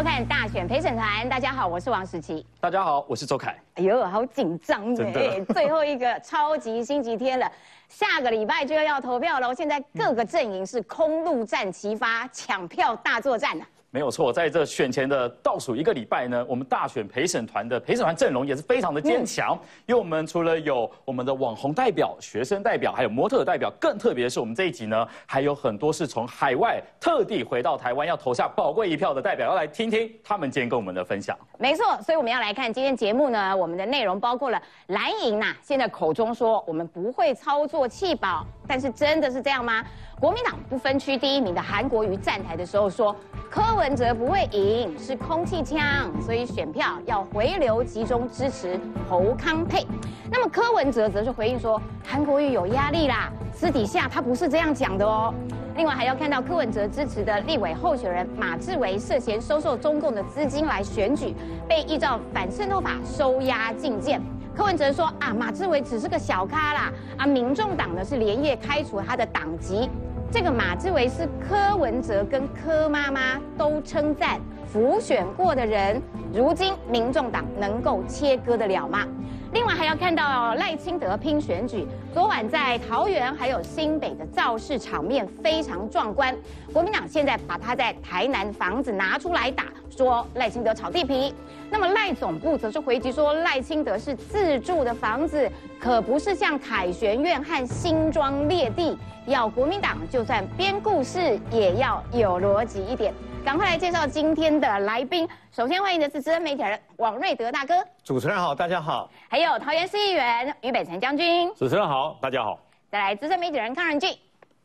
收看大选陪审团，大家好，我是王时琪。大家好，我是周凯。哎呦，好紧张耶！最后一个超级星期天了，下个礼拜就要投票了。现在各个阵营是空路战齐发，抢票大作战呢。没有错，在这选前的倒数一个礼拜呢，我们大选陪审团的陪审团阵容也是非常的坚强。因为我们除了有我们的网红代表、学生代表，还有模特代表，更特别的是，我们这一集呢，还有很多是从海外特地回到台湾要投下宝贵一票的代表，要来听听他们今天跟我们的分享。没错，所以我们要来看今天节目呢，我们的内容包括了蓝营呐，现在口中说我们不会操作弃保，但是真的是这样吗？国民党不分区第一名的韩国瑜站台的时候说。柯文哲不会赢，是空气枪，所以选票要回流集中支持侯康佩。那么柯文哲则是回应说，韩国瑜有压力啦，私底下他不是这样讲的哦。另外还要看到柯文哲支持的立委候选人马志伟涉嫌收受中共的资金来选举，被依照反渗透法收押禁见。柯文哲说啊，马志伟只是个小咖啦，啊，民众党呢是连夜开除他的党籍。这个马志伟是柯文哲跟柯妈妈都称赞浮选过的人，如今民众党能够切割得了吗？另外还要看到赖清德拼选举，昨晚在桃园还有新北的造势场面非常壮观。国民党现在把他在台南房子拿出来打，说赖清德炒地皮。那么赖总部则是回击说，赖清德是自住的房子，可不是像凯旋院和新庄列地。要国民党就算编故事也要有逻辑一点。赶快来介绍今天的来宾。首先欢迎的是资深媒体人王瑞德大哥。主持人好，大家好。还有桃园市议员于北辰将军。主持人好，大家好。再来资深媒体人康仁俊。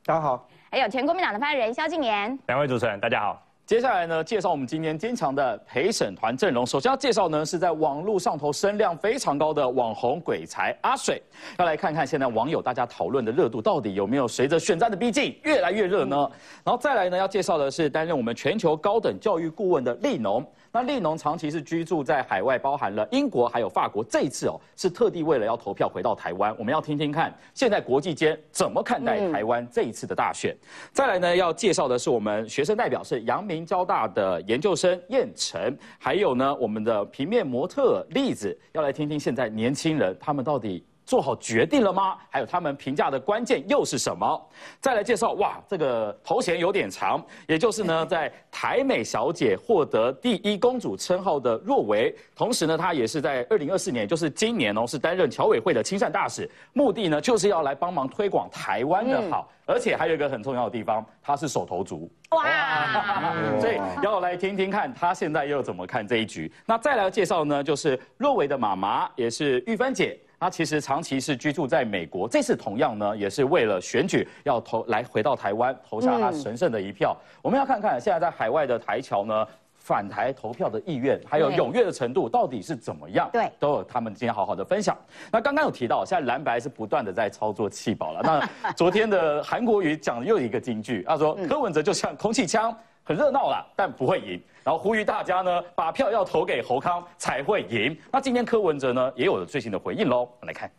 大家好。还有前国民党的发言人萧敬言。两位主持人大家好。接下来呢，介绍我们今天坚强的陪审团阵容。首先要介绍呢，是在网络上头声量非常高的网红鬼才阿水。要来看看现在网友大家讨论的热度到底有没有随着选战的逼近越来越热呢？然后再来呢，要介绍的是担任我们全球高等教育顾问的利农。那利农长期是居住在海外，包含了英国还有法国。这一次哦，是特地为了要投票回到台湾。我们要听听看，现在国际间怎么看待台湾这一次的大选。再来呢，要介绍的是我们学生代表是阳明交大的研究生燕晨，还有呢我们的平面模特栗子，要来听听现在年轻人他们到底。做好决定了吗？还有他们评价的关键又是什么？再来介绍哇，这个头衔有点长，也就是呢，在台美小姐获得第一公主称号的若维，同时呢，她也是在二零二四年，就是今年哦，是担任侨委会的亲善大使，目的呢就是要来帮忙推广台湾的好，而且还有一个很重要的地方，她是手头族哇，所以要来听听看她现在又怎么看这一局。那再来介绍呢，就是若维的妈妈，也是玉芬姐。他其实长期是居住在美国，这次同样呢，也是为了选举要投来回到台湾投下他神圣的一票。我们要看看现在在海外的台侨呢，反台投票的意愿还有踊跃的程度到底是怎么样？对，都有他们今天好好的分享。那刚刚有提到，现在蓝白是不断的在操作气保了。那 昨天的韩国瑜讲又一个金句，他说柯文哲就像空气枪。很热闹啦，但不会赢。然后呼吁大家呢，把票要投给侯康才会赢。那今天柯文哲呢，也有了最新的回应喽。我们来看，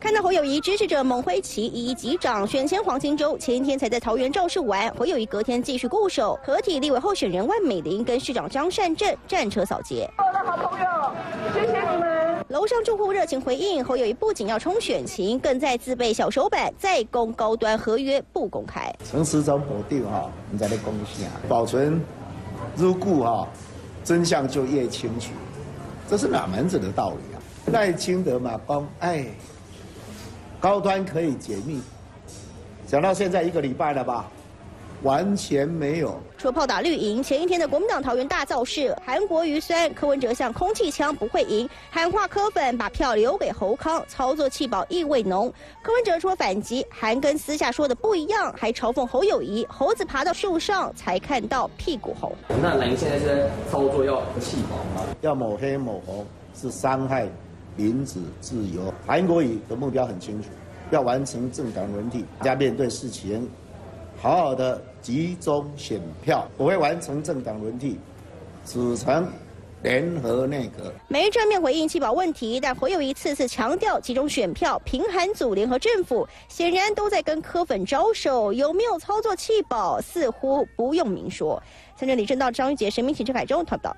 看到侯友谊支持者猛挥旗，一一击掌。选前黄金周，前一天才在桃园造势完，侯友谊隔天继续固守，合体立委候选人万美玲跟市长张善政战车扫街。我的好朋友，谢谢你们。楼上住户热情回应，侯友谊不仅要冲选情，更在自备小手板，再供高端合约不公开。陈时中否定哈，你在那恭喜啊，保存入故哈，真相就越清楚，这是哪门子的道理啊？赖清德马公，哎，高端可以解密，讲到现在一个礼拜了吧？完全没有。除炮打绿营，前一天的国民党桃园大造势，韩国瑜酸柯文哲像空气枪不会赢，喊话柯粉把票留给侯康，操作气保意味浓。柯文哲说反击，韩跟私下说的不一样，还嘲讽侯友谊，猴子爬到树上才看到屁股红。那蓝现在在操作要气保吗？要抹黑抹红，是伤害民主自由。韩国瑜的目标很清楚，要完成政党轮替，大家面对事情。好好的集中选票，我会完成政党轮替，组成联合内阁。没正面回应弃保问题，但侯友谊次次强调集中选票、平韩组联合政府，显然都在跟柯粉招手。有没有操作弃保，似乎不用明说。参政李正道、张玉杰、神明请陈凯中谈到。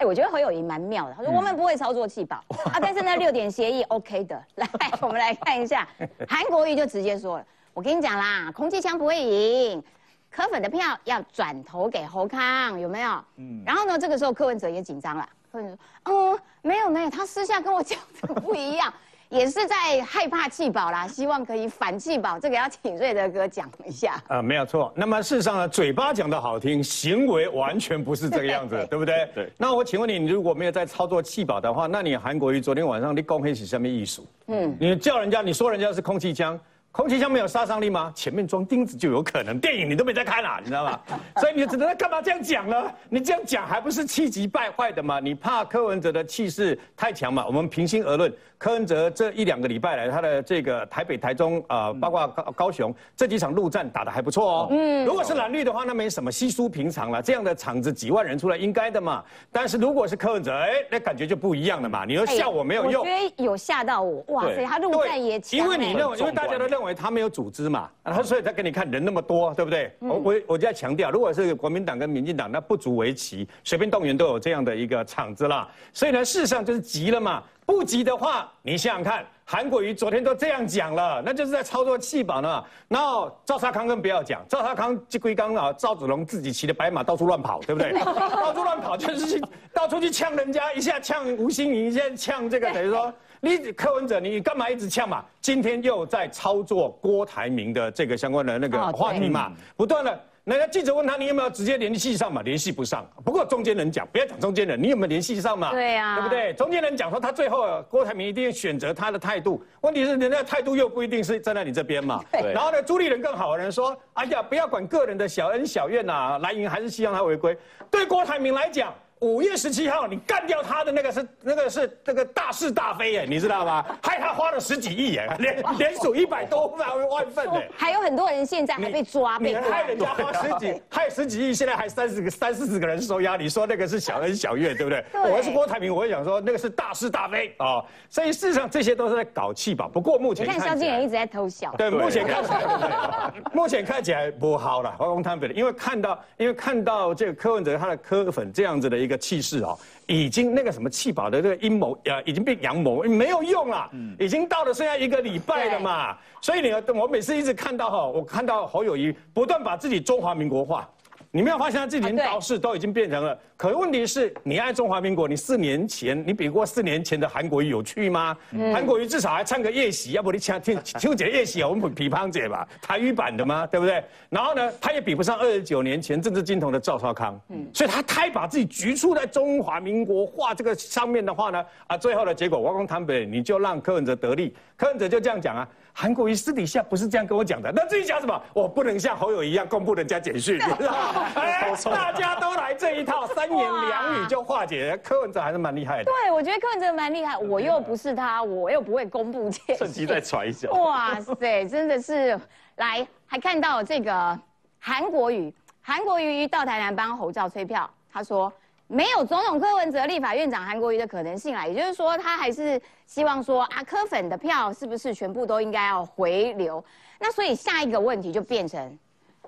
哎，我觉得侯友谊蛮妙的。他说我们不会操作气保啊，但是呢六点协议 OK 的。来，我们来看一下，韩国瑜就直接说了，我跟你讲啦，空气枪不会赢，柯粉的票要转投给侯康，有没有？嗯。然后呢，这个时候柯文哲也紧张了，柯文哲说，嗯，没有没有，他私下跟我讲的不一样。也是在害怕弃保啦，希望可以反弃保，这个要请瑞德哥讲一下。呃，没有错。那么事实上呢，嘴巴讲的好听，行为完全不是这个样子，对不对？对。那我请问你，你如果没有在操作弃保的话，那你韩国瑜昨天晚上你公开是什么艺术？嗯，你叫人家，你说人家是空气枪。空气枪没有杀伤力吗？前面装钉子就有可能。电影你都没在看啊，你知道吗？所以你只能干嘛这样讲呢？你这样讲还不是气急败坏的吗？你怕柯文哲的气势太强嘛？我们平心而论，柯文哲这一两个礼拜来，他的这个台北、台中啊，包括高高雄这几场陆战打得还不错哦。嗯，如果是蓝绿的话，那没什么稀疏平常了。这样的场子几万人出来应该的嘛。但是如果是柯文哲，哎，那感觉就不一样了嘛。你说笑我没有用，我觉得有吓到我。哇塞，他陆战也强。因为你认为，因为大家都认。认为他没有组织嘛，然后所以他给你看人那么多，对不对？我我我就在强调，如果是国民党跟民进党，那不足为奇，随便动员都有这样的一个场子啦。所以呢，事实上就是急了嘛。不急的话，你想想看，韩国瑜昨天都这样讲了，那就是在操作气保呢。然后赵沙康更不要讲，赵沙康这龟刚啊，赵子龙自己骑的白马到处乱跑，对不对？到处乱跑就是去到处去呛人家，一下呛吴欣颖，一下呛这个等于说。你柯文哲，你干嘛一直呛嘛？今天又在操作郭台铭的这个相关的那个话题嘛，不断的。那个记者问他，你有没有直接联系上嘛？联系不上。不过中间人讲，不要讲中间人，你有没有联系上嘛？对呀，对不对？中间人讲说他最后郭台铭一定选择他的态度，问题是人家态度又不一定是站在你这边嘛。对。然后呢，朱立伦更好，人说，哎呀，不要管个人的小恩小怨呐，蓝营还是希望他回归。对郭台铭来讲。五月十七号，你干掉他的那个是那个是那个大是大非哎，你知道吗？害他花了十几亿哎，连连数一百多万万份耶。还有很多人现在还被抓，被害人家花十几，害十几亿，现在还三十个三四十个人收押，你说那个是小恩小怨，对不对？我要是郭台铭，我会想说那个是大是大非啊。所以事实上这些都是在搞气吧。不过目前你看萧敬仁一直在偷笑。对，目前看起来，目前看起来不好了。我讲坦因为看到因为看到这个柯文哲他的柯粉这样子的一个气势哦。已经那个什么气保的这个阴谋呃，已经变阳谋，没有用了，已经到了剩下一个礼拜了嘛，所以你我每次一直看到哈，我看到侯友谊不断把自己中华民国化。你没有发现他这连导师都已经变成了？可问题是，你爱中华民国，你四年前你比过四年前的韩国瑜有趣吗？韩国瑜至少还唱个夜袭，要不你唱听听姐夜袭，我们琵琶姐吧，台语版的吗？对不对？然后呢，他也比不上二十九年前政治金童的赵少康。嗯，所以他太把自己局促在中华民国化这个上面的话呢，啊，最后的结果，我讲坦白，你就让柯文哲得利，柯文哲就这样讲啊。韩国瑜私底下不是这样跟我讲的，那至于讲什么，我不能像侯友一样公布人家简讯？大家都来这一套，三言两语就化解。柯文哲还是蛮厉害的。对，我觉得柯文哲蛮厉害，我又不是他，我又不会公布简讯，趁机再传一下。哇塞，真的是来，还看到这个韩国瑜，韩国瑜到台南帮侯照催票，他说。没有总统柯文哲、立法院长韩国瑜的可能性啦，也就是说，他还是希望说啊，柯粉的票是不是全部都应该要回流？那所以下一个问题就变成，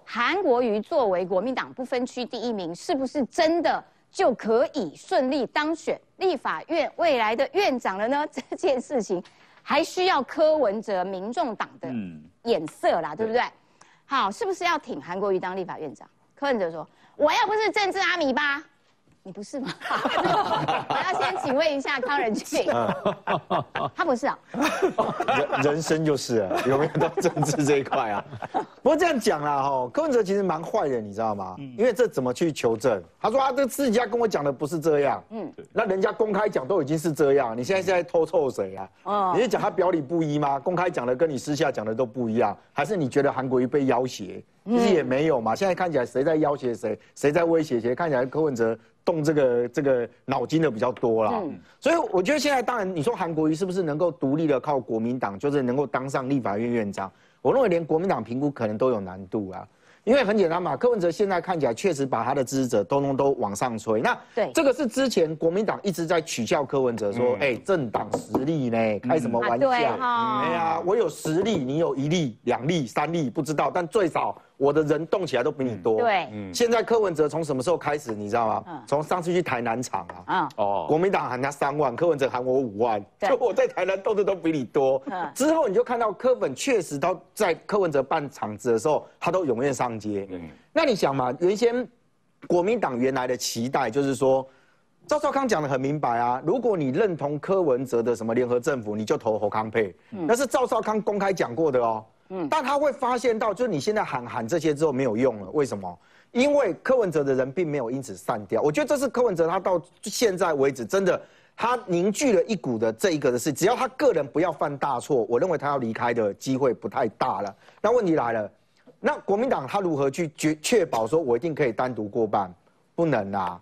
韩国瑜作为国民党不分区第一名，是不是真的就可以顺利当选立法院未来的院长了呢？这件事情还需要柯文哲、民众党的眼色啦，对不对？好，是不是要挺韩国瑜当立法院长？柯文哲说：“我要不是政治阿米巴。”你不是吗？我要先请问一下康仁俊，他不是啊。人人生就是啊，有没有到政治这一块啊？不过这样讲啦，哈，柯文哲其实蛮坏的，你知道吗？因为这怎么去求证？他说啊，这私底下跟我讲的不是这样。嗯，那人家公开讲都已经是这样，你现在是在偷臭谁啊？哦，你是讲他表里不一吗？公开讲的跟你私下讲的都不一样，还是你觉得韩国瑜被要挟？其实也没有嘛。现在看起来谁在要挟谁，谁在威胁谁？看起来柯文哲。动这个这个脑筋的比较多了，所以我觉得现在当然你说韩国瑜是不是能够独立的靠国民党，就是能够当上立法院院长？我认为连国民党评估可能都有难度啊。因为很简单嘛，柯文哲现在看起来确实把他的支持者通通都往上吹。那对这个是之前国民党一直在取笑柯文哲说，哎、政党实力呢，开什么玩笑？哎呀，我有十例，你有一例、两例、三例，不知道，但最少我的人动起来都比你多。对，现在柯文哲从什么时候开始，你知道吗？嗯？从上次去台南场啊，嗯，哦，国民党喊他三万，柯文哲喊我五万，对。就我在台南动的都比你多。嗯。之后你就看到柯粉确实都在柯文哲办场子的时候，他都踊跃上街。嗯。那你想嘛，原先国民党原来的期待就是说，赵少康讲的很明白啊，如果你认同柯文哲的什么联合政府，你就投侯康配，那是赵少康公开讲过的哦。但他会发现到，就是你现在喊喊这些之后没有用了，为什么？因为柯文哲的人并没有因此散掉。我觉得这是柯文哲他到现在为止真的。他凝聚了一股的这一个的事，只要他个人不要犯大错，我认为他要离开的机会不太大了。那问题来了，那国民党他如何去确确保说我一定可以单独过半？不能啊。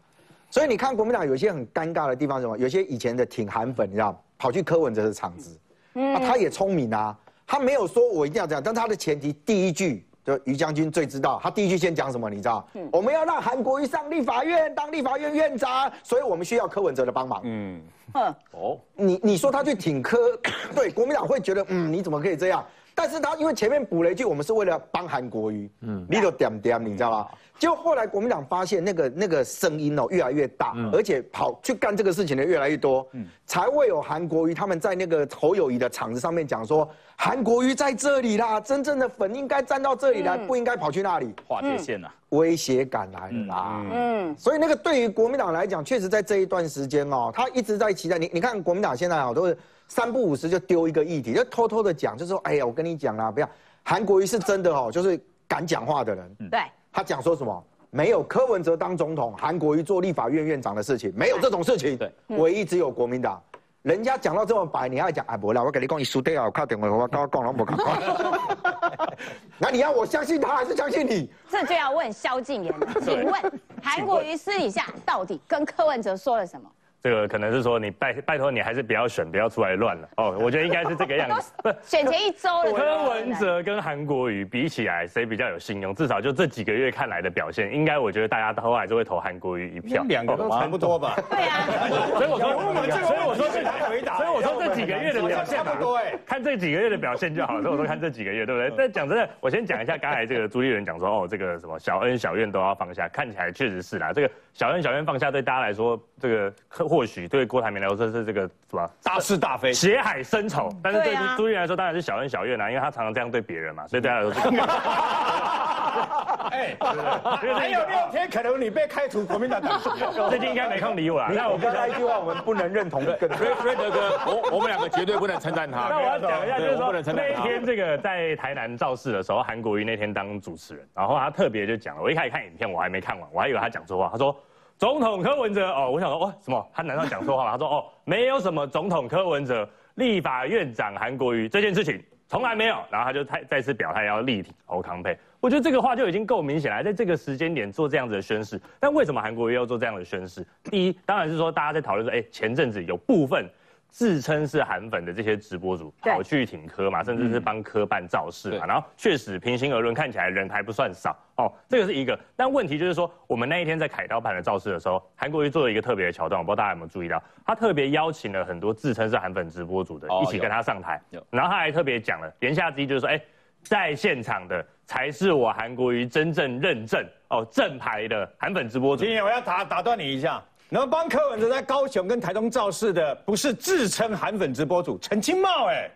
所以你看国民党有一些很尴尬的地方是什么？有些以前的挺韩粉，你知道，跑去柯文哲的场子，啊，他也聪明啊，他没有说我一定要这样，但他的前提第一句。就于将军最知道，他第一句先讲什么？你知道？我们要让韩国瑜上立法院当立法院院长，所以我们需要柯文哲的帮忙。嗯，嗯，哦，你你说他去挺柯，对国民党会觉得，嗯，你怎么可以这样？但是他因为前面补了一句，我们是为了帮韩国瑜，嗯，你都点点，你知道吗？结果后来国民党发现那个那个声音哦越来越大，而且跑去干这个事情的越来越多，嗯。才会有韩国瑜他们在那个侯友谊的场子上面讲说，韩国瑜在这里啦，真正的粉应该站到这里来，不应该跑去那里，划界线呐，威胁感来了啦。嗯，所以那个对于国民党来讲，确实在这一段时间哦，他一直在期待。你。你看国民党现在哦，都是三不五时就丢一个议题，就偷偷的讲，就是说，哎呀，我跟你讲啦，不要。韩国瑜是真的哦，就是敢讲话的人。对，他讲说什么？没有柯文哲当总统，韩国瑜做立法院院长的事情，没有这种事情。对，唯一只有国民党。人家讲到这么白，你还讲啊？不啦，我跟你讲，你输掉，我靠电话，我刚刚讲了，我刚刚。那你要我相信他，还是相信你？这就要问萧敬言了。请问 韩国瑜私底下到底跟柯文哲说了什么？这个可能是说你拜拜托你还是不要选，不要出来乱了哦。我觉得应该是这个样子。不，选前一周了，柯文哲跟韩国瑜比起来，谁比较有信用？至少就这几个月看来的表现，应该我觉得大家都还是会投韩国瑜一票。两个都差不多吧。对啊，所以我说，所以我说这他回答，所以我说这几个月的表现差不多哎。看这几个月的表现就好了。所以我说看这几个月，对不对？但讲真的，我先讲一下刚才这个朱立伦讲说，哦，这个什么小恩小怨都要放下，看起来确实是啦。这个小恩小怨放下，对大家来说，这个或许对郭台铭来说这是这个什么大是大非，血海深仇。但是对对啊朱立伦来说，当然是小恩小怨啦，因为他常常这样对别人嘛，所以对他来说这个。哎，还有六天，可能你被开除国民党党籍。最近应该没空理我啊。那我刚才一句话，我们不能认同的。瑞瑞德哥，我我们两个绝对不能称赞他。那我要讲一下，就是说。那一天这个在台南造势的时候，韩国瑜那天当主持人，然后他特别就讲了，我一开始看影片我还没看完，我还以为他讲错话，他说总统柯文哲哦，我想说哇什么？他难道讲错话吗？他说哦，没有什么总统柯文哲，立法院长韩国瑜这件事情从来没有，然后他就再再次表态要力挺侯康佩。我觉得这个话就已经够明显了，在这个时间点做这样子的宣誓。但为什么韩国瑜要做这样的宣誓？第一，当然是说大家在讨论说，哎，前阵子有部分自称是韩粉的这些直播主跑去挺科嘛，甚至是帮科办造势嘛，然后确实平心而论，看起来人还不算少哦，这个是一个。但问题就是说，我们那一天在凯刀办的造势的时候，韩国瑜做了一个特别的桥段，我不知道大家有没有注意到，他特别邀请了很多自称是韩粉直播主的哦一起跟他上台，然后他还特别讲了，言下之意就是说，哎。在现场的才是我韩国瑜真正认证哦正牌的韩粉直播主今。天我要打打断你一下，能帮柯文哲在高雄跟台东造势的，不是自称韩粉直播主陈清茂哎，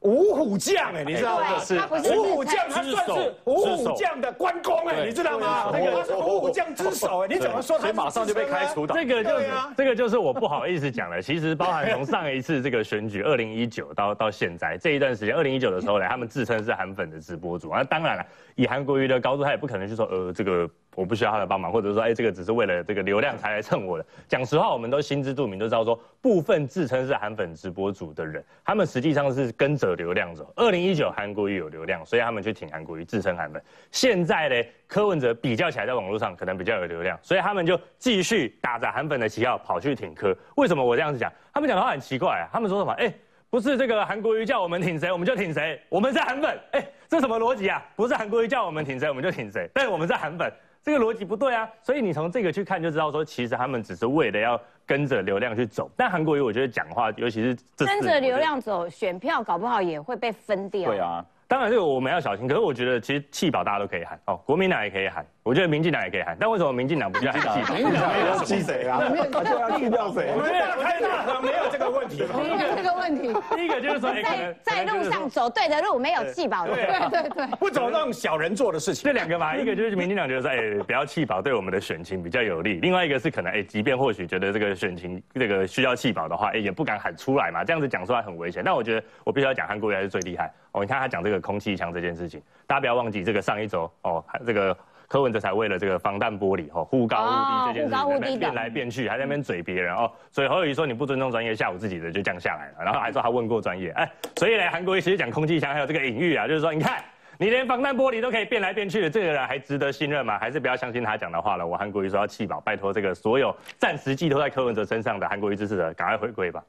五虎将哎，你知道吗？是五虎将，他算是五虎将的关公哎，你知道吗？那个他是五虎将之首哎，你怎么说他马上就被开除党。这个就是、对啊这个就是我不好意思讲了。其实包含从上一次这个选举，二零一九到到现在这一段时间，二零一九的时候呢，他们自称是韩粉的直播主。那当然了，以韩国瑜的高度，他也不可能去说呃这个我不需要他的帮忙，或者说哎这个只是为了这个流量才来蹭我的。讲实话，我们都心知肚明，都知道说部分自称是韩粉直播主的人，他们实际上是跟着流量走。二零一九韩国瑜有流量，所以他们去挺韩国瑜，自称韩粉。现在呢，柯文哲比较起来，在网络上可能比较有流量，所以他们就继续打着韩粉的旗号跑去挺柯。为什么我这样子讲？他们讲的话很奇怪啊，他们说什么？哎、不是这个韩国瑜叫我们挺谁，我们就挺谁，我们是韩粉，哎，这什么逻辑啊？不是韩国瑜叫我们挺谁，我们就挺谁，但我们是韩粉，这个逻辑不对啊。所以你从这个去看就知道，说其实他们只是为了要跟着流量去走。但韩国瑜我觉得讲话，尤其是跟着流量走，选票搞不好也会被分掉。对啊，当然这个我们要小心。可是我觉得其实气保大家都可以喊哦，国民党也可以喊，我觉得民进党也可以喊。但为什么民进党不去喊气？民进党没有气谁啊？他就要气掉谁我？们大开大合没有这个问题。没有这个问题，第一个就是说，哎，在在路上走对的路，没有气保的。对啊对对对。不走那种小人做的事情这。两个嘛，一个就是民进党觉得说，哎，不要气保，对我们的选情比较有利；另外一个是可能，哎，即便或许觉得这个选情这个需要气保的话，哎，也不敢喊出来嘛，这样子讲出来很危险。但我觉得我必须要讲，韩国瑜还是最厉害哦。你看他讲这个空气枪这件事情，大家不要忘记，这个上一周哦，还这个柯文哲才为了这个防弹玻璃哦，忽高忽低这件事哦忽高忽低的情在变来变去，还在那边嘴别人哦。所以侯友谊说你不尊重专业，下午自己的就降下来了，然后还说他问过专业，哎，所以呢，韩国瑜其实讲空气枪还有这个隐喻啊，就是说你看。你连防弹玻璃都可以变来变去的，这个人还值得信任吗？还是不要相信他讲的话了？我韩国瑜说要弃保，拜托这个所有暂时寄托在柯文哲身上的韩国瑜支持者，赶快回归吧。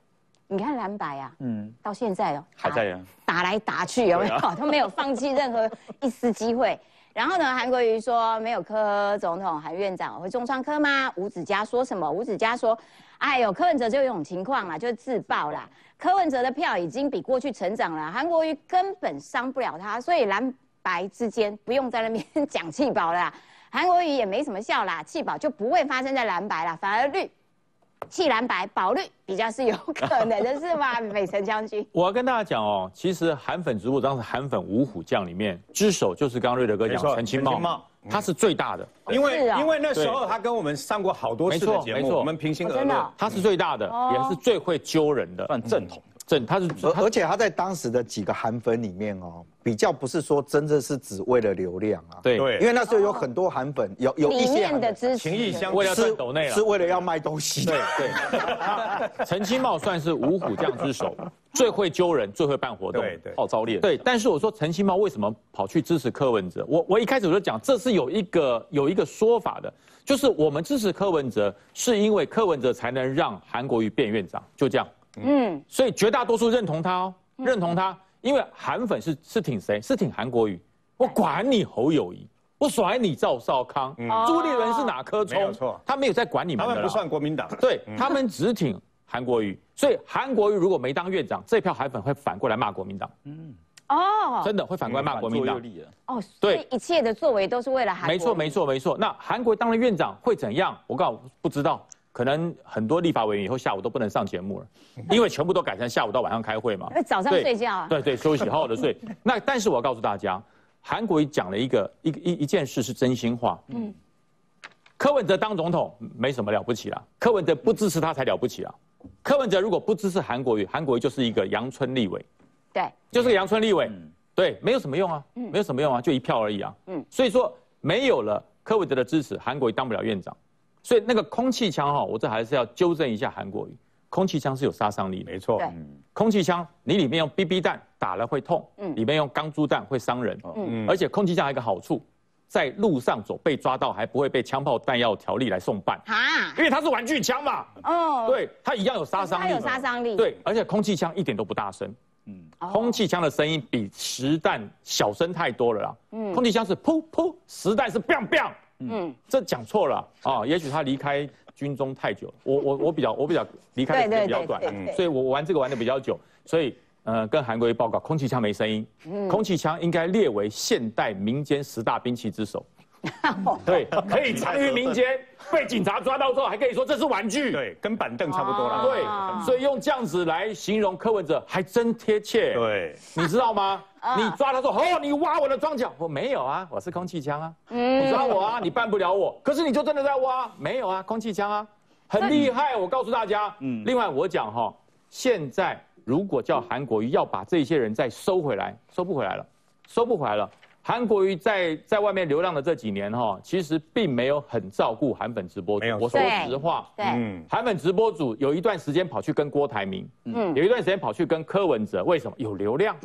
你看蓝白啊，嗯，到现在哦，还在啊打来打去，有没有？都没有放弃任何一丝机会。然后呢，韩国瑜说没有柯总统，韩院长会重创柯吗？吴子嘉说什么？吴子嘉说，哎呦，柯文哲就有一种情况啦，就是自爆啦。柯文哲的票已经比过去成长了，韩国瑜根本伤不了他，所以蓝白之间不用在那边 讲气保啦。韩国瑜也没什么效啦，气保就不会发生在蓝白啦，反而绿。弃蓝白保绿比较是有可能的，是吗？美城将军。我要跟大家讲哦，其实韩粉植物当时韩粉五虎将里面，之首就是刚刚瑞德哥讲陈清茂陈清茂，他是最大的，因为因为那时候他跟我们上过好多次的节目，没错没错我们平心而论。他是最大的，哦也是最会揪人的，算正统。正他是而而且他在当时的几个韩粉里面哦，比较不是说真正是只为了流量啊，对对因为那时候有很多韩粉，有有一些韩粉面的支持情谊相为了是赚抖内了是。为了要卖东西的对。对，陈清茂算是五虎将之首，最会揪人，最会办活动，对对号召力。对，但是我说陈清茂为什么跑去支持柯文哲？我我一开始我就讲，这是有一个有一个说法的，就是我们支持柯文哲，是因为柯文哲才能让韩国瑜变院长，就这样。嗯，所以绝大多数认同他哦，认同他，因为韩粉是是挺谁？是挺韩国瑜。我管你侯友谊，我甩你赵少康，朱立伦是哪颗葱？没有错他没有在管你们的他们不算国民党。对他们只挺韩国瑜，所以韩国瑜如果没当院长，这票韩粉会反过来骂国民党，嗯哦，真的会反过来骂国民党。哦，对所以一切的作为都是为了韩国。没错，没错，没错。那韩国当了院长会怎样？我告诉不知道，可能很多立法委员以后下午都不能上节目了，因为全部都改成下午到晚上开会嘛因。为 早上睡觉啊。对对，休息好好的睡。那但是我要告诉大家，韩国瑜讲了一个一一一件事是真心话。嗯，柯文哲当总统没什么了不起啦，柯文哲不支持他才了不起啊。柯文哲如果不支持韩国瑜，韩国瑜就是一个阳春立委，对，就是个阳春立委，对，没有什么用啊，没有什么用啊，就一票而已啊。嗯，所以说没有了柯文哲的支持，韩国瑜当不了院长。所以那个空气枪哈，我这还是要纠正一下韩国语，空气枪是有杀伤力的。没错，对。空气枪你里面用 BB 弹打了会痛，嗯。里面用钢珠弹会伤人，嗯。而且空气枪还有一个好处，在路上走被抓到还不会被枪炮弹药条例来送办，哈，因为它是玩具枪嘛，哦，对，它一样有杀伤力，它有杀伤力。，对，而且空气枪一点都不大声，嗯。空气枪的声音比实弹小声太多了啦，嗯。空气枪是噗噗，实弹是 biang biang，嗯，这讲错了啊！也许他离开军中太久，我我我比较我比较离开的时间比较短对对对对，所以我玩这个玩的比较久，所以呃跟韩国瑜报告，空气枪没声音，嗯空气枪应该列为现代民间十大兵器之首。对，可以藏于民间，被警察抓到之后还可以说这是玩具。对，跟板凳差不多啦。对哦，所以用这样子来形容柯文哲还真贴切。对，你知道吗？啊你抓他说哦，你挖我的庄稼，我没有啊，我是空气枪啊。嗯你抓我啊，你办不了我。可是你就真的在挖，没有啊，空气枪啊，很厉害。我告诉大家，嗯，另外我讲哈，现在如果叫韩国瑜要把这些人再收回来，收不回来了，收不回来了。韩国瑜在在外面流浪的这几年哈，其实并没有很照顾韩粉直播主没有。我说实话，对，嗯，韩粉直播组有一段时间跑去跟郭台铭，嗯。有一段时间跑去跟柯文哲，为什么？有流量。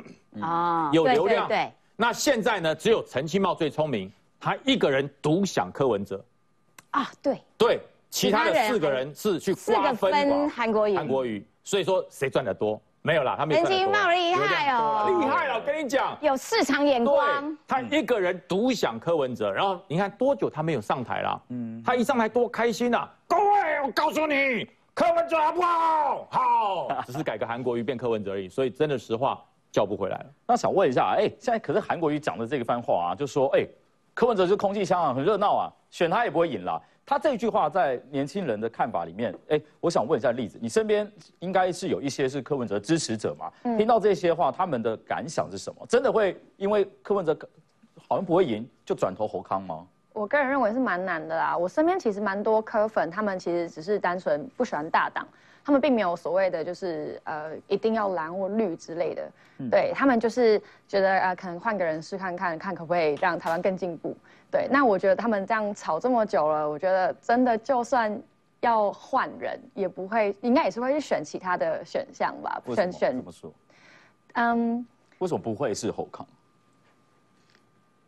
哦对有流量。对。对，那现在呢，只有陈清茂最聪明，他一个人独享柯文哲，啊，对，对，其他的四个人是去瓜分分韩国瑜，韩国瑜，所以说谁赚得多？没有啦，他没有陈金茂厉害哦，厉害了，我跟你讲。有市场眼光对，，他一个人独享柯文哲，然后你看多久他没有上台了？嗯，他一上台多开心啊！各位，我告诉你，柯文哲好不好？好，只是改个韩国瑜变柯文哲而已，所以真的实话叫不回来了。那想问一下，哎，现在可是韩国瑜讲的这个番话啊，就说，哎，柯文哲是空气枪啊，很热闹啊，选他也不会赢啦。他这句话在年轻人的看法里面，哎，我想问一下例子，你身边应该是有一些是柯文哲支持者嘛？听到这些话，他们的感想是什么？真的会因为柯文哲好像不会赢，就转投侯康吗？我个人认为是蛮难的啦。我身边其实蛮多柯粉，他们其实只是单纯不喜欢大党，他们并没有所谓的就是呃一定要蓝或绿之类的。对他们就是觉得呃可能换个人试看看，看可不可以让台湾更进步。对，那我觉得他们这样吵这么久了，我觉得真的就算要换人，也不会，应该也是会去选其他的选项吧，为什么选选怎么说？嗯。为什么不会是侯康？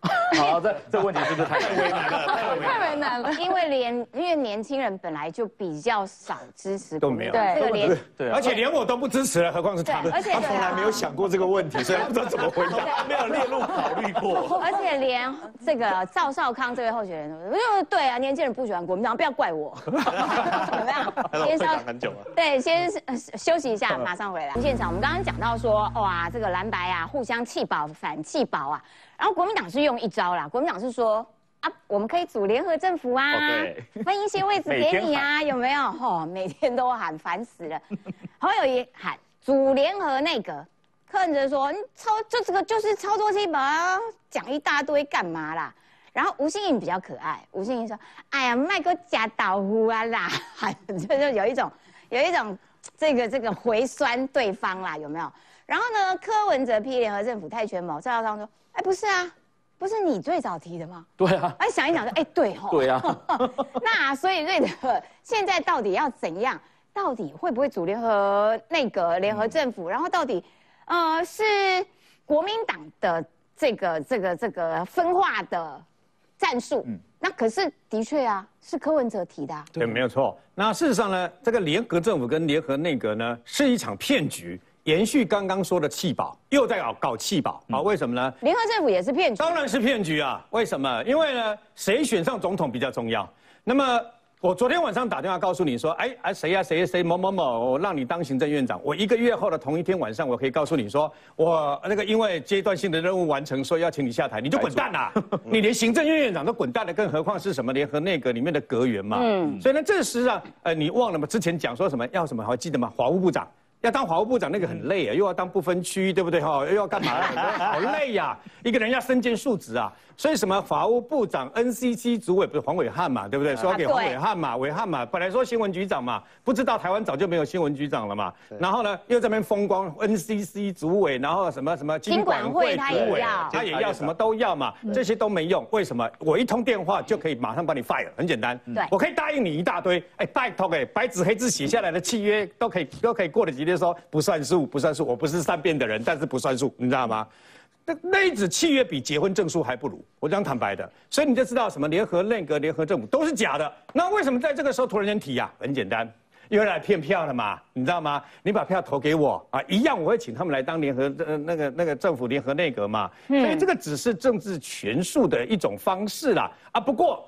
好，这这问题是不是太为难了？太为 因为连因为年轻人本来就比较少支持都没有对，这个连对啊而且连我都不支持了，何况是他们。而且他从来没有想过这个问题，所以他不知道怎么回答。没有列入考虑过。而且连这个赵少康这位候选人，我就对啊，年轻人不喜欢国民党，不要怪我，怎么样？先稍很久了。对，先呃休息一下，马上回来。现场我们刚刚讲到说，哇，这个蓝白啊，互相弃保、反弃保啊，然后国民党是用一招啦，国民党是说。啊，我们可以组联合政府啊分一些位置给你啊，有没有？吼、每天都喊，烦死了。侯友谊喊组联合内阁，柯文哲说你操就这个就是操作弃保啊，讲一大堆干嘛啦？然后吴欣颖比较可爱，吴欣颖说：“哎呀，卖个假豆腐啊啦，就就有一种有一种这个这个回酸对方啦，有没有？然后呢，柯文哲批联合政府太权谋，赵少康说：哎，不是啊，不是你最早提的吗？对啊，哎，想一想说，哎，对吼，对啊，那所以瑞德现在到底要怎样？到底会不会组联合内阁、联合政府？然后到底，呃，是国民党的这个这个这个分化的战术？嗯那可是的确啊，是柯文哲提的、啊。对，没有错。那事实上呢，这个联合政府跟联合内阁呢，是一场骗局，延续刚刚说的弃保，又在搞搞弃保啊？为什么呢？联合政府也是骗局，当然是骗局啊！为什么？因为呢，谁选上总统比较重要。那么我昨天晚上打电话告诉你说，哎哎谁呀、谁谁某某某，我让你当行政院长。我一个月后的同一天晚上，我可以告诉你说，我那个因为阶段性的任务完成，所以要请你下台，你就滚蛋啦！你连行政院院长都滚蛋了，更何况是什么联合内阁里面的阁员嘛？嗯，所以呢，这实际上，呃，你忘了吗？之前讲说什么要什么，还记得吗？法务部长。要当法务部长那个很累啊，又要当不分区，对不对哈？又要干嘛？好累呀、一个人要身兼数职啊。所以什么法务部长、NCC 主委不是黄伟汉嘛，对不对？说要给黄伟汉嘛，伟汉嘛，本来说新闻局长嘛，不知道台湾早就没有新闻局长了嘛。然后呢，又这边风光 NCC 主委，然后什么什么经管会他也主委要他也要什么都要嘛，这些都没用。为什么？我一通电话就可以马上把你 fire，很简单。对我可以答应你一大堆，哎，拜托哎，白纸黑字写下来的契约都可以都可以过了几天说不算数，不算数。我不是善变的人，但是不算数，你知道吗？那那一纸契约比结婚证书还不如，我讲坦白的，所以你就知道什么联合内阁、联合政府都是假的。那为什么在这个时候突然间提呀、很简单，因为来骗票了嘛，你知道吗？你把票投给我啊，一样我会请他们来当联合呃那个那个政府联合内阁嘛。所以这个只是政治权术的一种方式啦啊。不过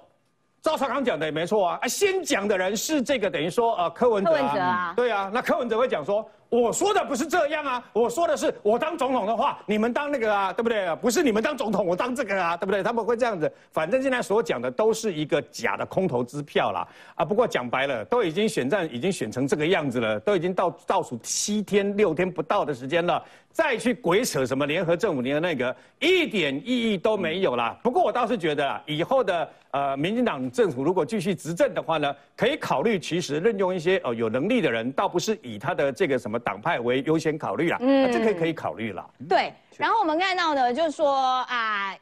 赵少康讲的也没错啊，啊，先讲的人是这个等于说呃柯文哲柯文哲啊。对啊，那柯文哲会讲说，我说的不是这样啊，我说的是我当总统的话，你们当那个啊，对不对？不是你们当总统，我当这个啊，对不对？他们会这样子，反正现在所讲的都是一个假的空头支票啦。啊，不过讲白了，都已经选战已经选成这个样子了，都已经到倒数七天六天不到的时间了，再去鬼扯什么联合政府联合那个，一点意义都没有啦。不过我倒是觉得，以后的呃民进党政府如果继续执政的话呢，可以考虑其实任用一些呃有能力的人，倒不是以他的这个什么党派为优先考虑啦，嗯，这个可以考虑啦。对，然后我们看到呢，就是说啊，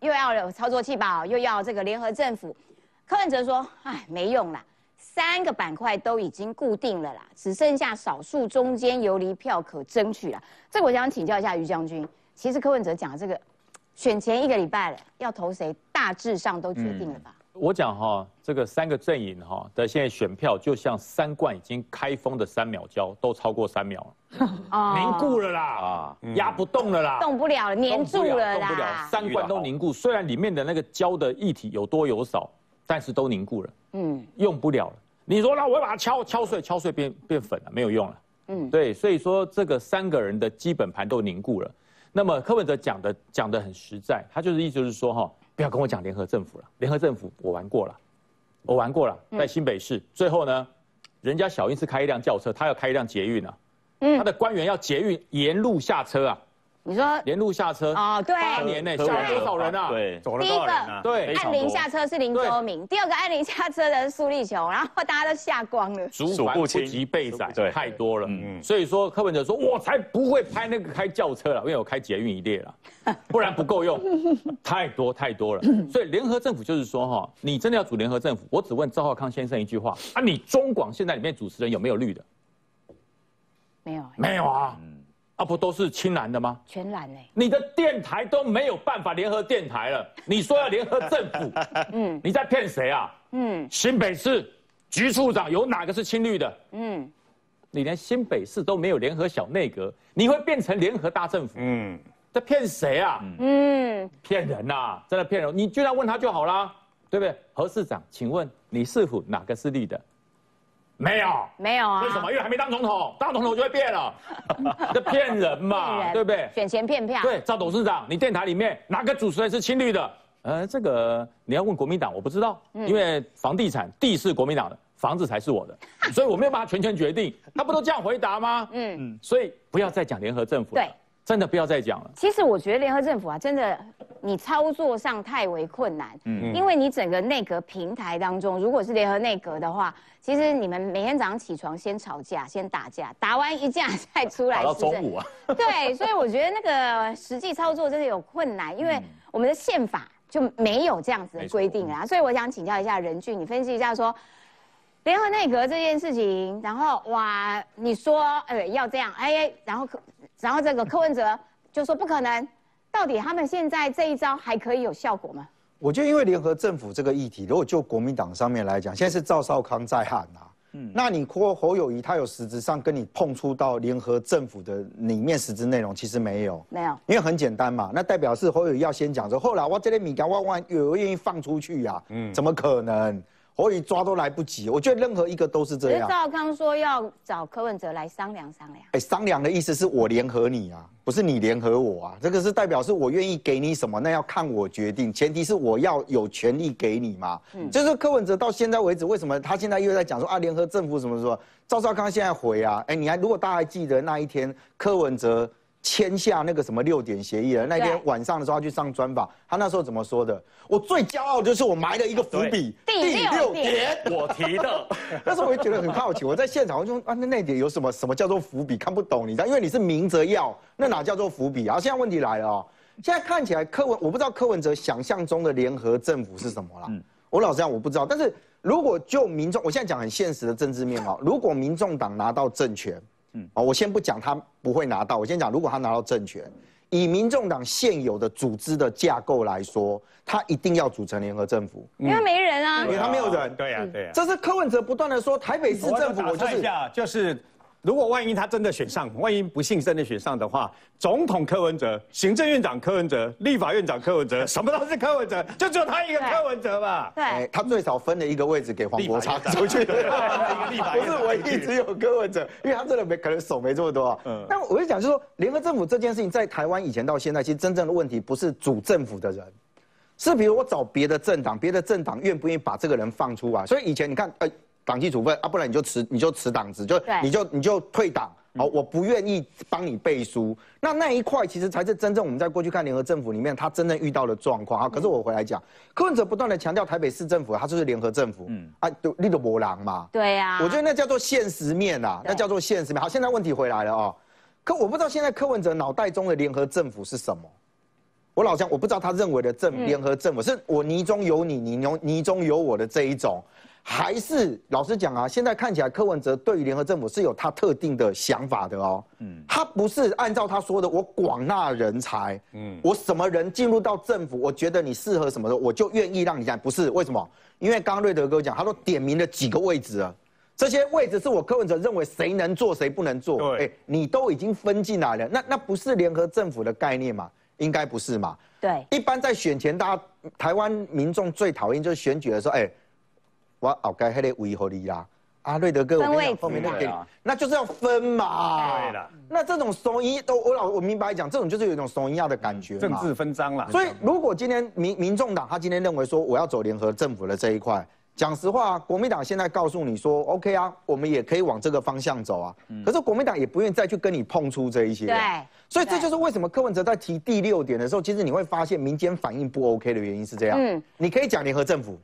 又要有操作气保，又要这个联合政府。柯文哲说：“哎，没用啦，三个板块都已经固定了啦，只剩下少数中间游离票可争取了。”这个我想请教一下于将军，其实柯文哲讲的这个，选前一个礼拜了，要投谁，大致上都决定了吧？我讲哈，这个三个阵营哈的现在选票，就像三罐已经开封的三秒胶，都超过三秒了，凝固了啦，啊，压不动了啦，动不了了，粘住了动不了，三罐都凝固。虽然里面的那个胶的液体有多有少，但是都凝固了，嗯，用不了了。你说那我把它敲敲碎，敲碎变变粉了，没有用了，嗯，对，所以说这个三个人的基本盘都凝固了。那么柯文哲讲的讲的很实在，他就是意思就是说哈。不要跟我讲联合政府了，联合政府我玩过了，我玩过了，在新北市，最后呢，人家小英是开一辆轿车，他要开一辆捷运啊，他的官员要捷运沿路下车啊。你说连路下车哦，对，八年内，下了多少人啊？对，走了多少人啊？对，按铃下车是林周明，第二个按铃下车的是苏立琼，然后大家都吓光了，数不及被宰，对，太多了。嗯，所以说柯文哲说，我才不会拍那个开轿车了，因为我开捷运一列了，不然不够用，太多太多了。所以联合政府就是说哈，你真的要组联合政府，我只问赵浩康先生一句话啊，你中广现在里面主持人有没有绿的？没有，没有啊。啊，不都是青蓝的吗？全蓝呢？你的电台都没有办法联合电台了，你说要联合政府，嗯，你在骗谁啊？嗯，新北市局处长有哪个是青绿的？嗯，你连新北市都没有联合小内阁，你会变成联合大政府？嗯，在骗谁啊？嗯，骗人呐，真的骗人！你居然问他就好啦，对不对？何市长，请问你是否哪个是绿的？没有，没有啊？为什么？因为还没当总统，当总统就会变了，这骗人嘛，对不对？选前骗票。对，赵董事长，你电台里面哪个主持人是青绿的？呃，这个你要问国民党，我不知道，因为房地产地是国民党的，房子才是我的，所以我没有办法全权决定。他不都这样回答吗？嗯嗯，所以不要再讲联合政府了。对。真的不要再讲了。其实我觉得联合政府啊，真的你操作上太为困难。嗯，因为你整个内阁平台当中，如果是联合内阁的话，其实你们每天早上起床先吵架，先打架，打完一架再出来。打到中午啊。对，所以我觉得那个实际操作真的有困难，因为我们的宪法就没有这样子的规定啊。所以我想请教一下任俊，你分析一下说。联合内阁这件事情，然后哇，你说哎要这样哎，然后然后这个柯文哲就说不可能，到底他们现在这一招还可以有效果吗？我觉得因为联合政府这个议题，如果就国民党上面来讲，现在是赵少康在喊呐，嗯，那你郭侯友谊他有实质上跟你碰触到联合政府的里面实质内容，其实没有，没有，因为很简单嘛，那代表是侯友谊要先讲说，后来我这里米干万万有愿意放出去呀，嗯，怎么可能？可以抓都来不及，我觉得任何一个都是这样。赵康说要找柯文哲来商量商量。哎，商量的意思是我联合你啊，不是你联合我啊。这个是代表是我愿意给你什么，那要看我决定，前提是我要有权利给你嘛。嗯，就是柯文哲到现在为止，为什么他现在又在讲说啊，联合政府什么什么？赵少康现在回啊，哎，你还如果大家还记得那一天柯文哲。签下那个什么六点协议了。那天晚上的时候，他去上专访，他那时候怎么说的？我最骄傲就是我埋了一个伏笔，第六点我提的。那时候我也觉得很好奇，我在现场我就啊，那那点有什么？什么叫做伏笔？看不懂，你知道？因为你是明着要，那哪叫做伏笔啊？现在问题来了哦，现在看起来柯文，我不知道柯文哲想象中的联合政府是什么了。我老实讲，我不知道。但是如果就民众，我现在讲很现实的政治面貌，如果民众党拿到政权。嗯，好，我先不讲他不会拿到，我先讲，如果他拿到政权，以民众党现有的组织的架构来说，他一定要组成联合政府，因为没人啊，因为他没有人，对呀，对呀，这是柯文哲不断的说，台北市政府，我就是就是。如果万一他真的选上，万一不幸真的选上的话，总统柯文哲、行政院长柯文哲、立法院长柯文哲，什么都是柯文哲，就只有他一个柯文哲吧？对，他最少分了一个位置给黄国昌出去，不是唯一只有柯文哲，因为他真的没可能手没这么多。嗯，那我就讲，就是说联合政府这件事情，在台湾以前到现在，其实真正的问题不是主政府的人，是比如我找别的政党，别的政党愿不愿意把这个人放出来？所以以前你看，呃。党纪处分啊，不然你就辞，你就辞党职，就你就你就退党。好，我不愿意帮你背书。那那一块其实才是真正我们在过去看联合政府里面，他真正遇到的状况啊。可是我回来讲，柯文哲不断的强调台北市政府，他就是联合政府。嗯啊，就立德博狼嘛。对呀。我觉得那叫做现实面啊，那叫做现实面。好，现在问题回来了哦。可我不知道现在柯文哲脑袋中的联合政府是什么。我老乡，我不知道他认为的政联合政府是我泥中有你，你中泥中有我的这一种。还是老实讲啊，现在看起来柯文哲对于联合政府是有他特定的想法的哦。嗯，他不是按照他说的，我广纳人才，嗯，我什么人进入到政府，我觉得你适合什么的，我就愿意让你干。不是为什么？因为刚刚瑞德哥讲，他说点名了几个位置啊，这些位置是我柯文哲认为谁能做谁不能做。对，哎，你都已经分进来了，那那不是联合政府的概念嘛？应该不是嘛？对，一般在选前，大家台湾民众最讨厌就是选举的时候，哎。我后该还得维护你啦，啊瑞德哥，我讲后面那给，那就是要分嘛。对了，那这种怂一都我老我明白讲，这种就是有一种怂一样的感觉，政治分赃了。所以如果今天民民众党他今天认为说我要走联合政府的这一块，讲实话，国民党现在告诉你说 OK 啊，我们也可以往这个方向走啊。可是国民党也不愿意再去跟你碰出这一些。对。所以这就是为什么柯文哲在提第六点的时候，其实你会发现民间反应不 OK 的原因是这样。嗯，你可以讲联合政府，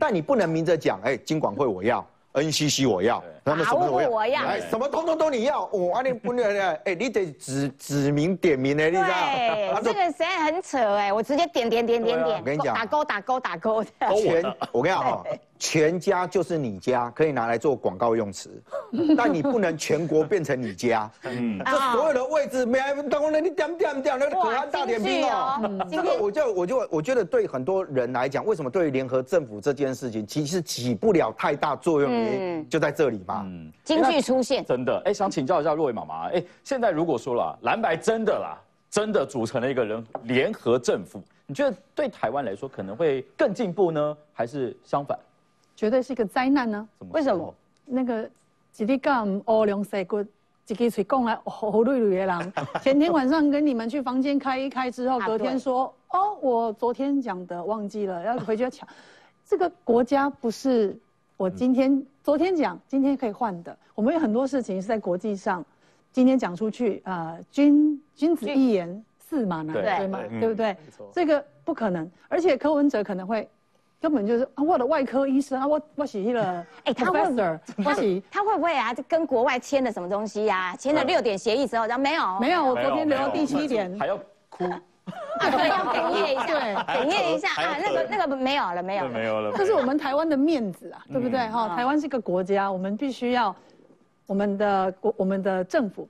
但你不能明着讲，哎，金管会我要，NCC 我要，他们什么我要，哎，什么通通都你要，我啊你不能，哎，你得指指名点名的，你知道对，这个实在很扯哎，我直接点点点点点，我跟你讲，打勾打勾打勾的，全，我跟你讲哈。全家就是你家，可以拿来做广告用词，但你不能全国变成你家。嗯，这所有的位置，没当然你点点点那个可安大点兵哦。这个我就我就我觉得对很多人来讲，为什么对联合政府这件事情其实起不了太大作用，嗯就在这里嘛。嗯，京剧出现，真的哎，想请教一下若薇妈妈，哎，现在如果说了蓝白真的啦，真的组成了一个人联合政府，你觉得对台湾来说可能会更进步呢，还是相反？绝对是一个灾难呢？为什么？那个一日干乌龙蛇骨，一支嘴讲来乌绿绿的人，前天晚上跟你们去房间开一开之后，隔天说哦，我昨天讲的忘记了，要回去抢。这个国家不是我今天昨天讲，今天可以换的。我们有很多事情是在国际上，今天讲出去啊，君君子一言，驷马难追嘛，对不对？这个不可能，而且柯文哲可能会。根本就是啊，我的外科医生啊，我我写了，哎，他会，他他会不会啊？就跟国外签了什么东西呀？签了六点协议之后，然后没有，没有，我昨天留到第七点，还要哭，对，要哽咽一下，对，哽咽一下啊，那个那个没有了，没有，没有了，这是我们台湾的面子啊，对不对？哈，台湾是一个国家，我们必须要我们的国，我们的政府。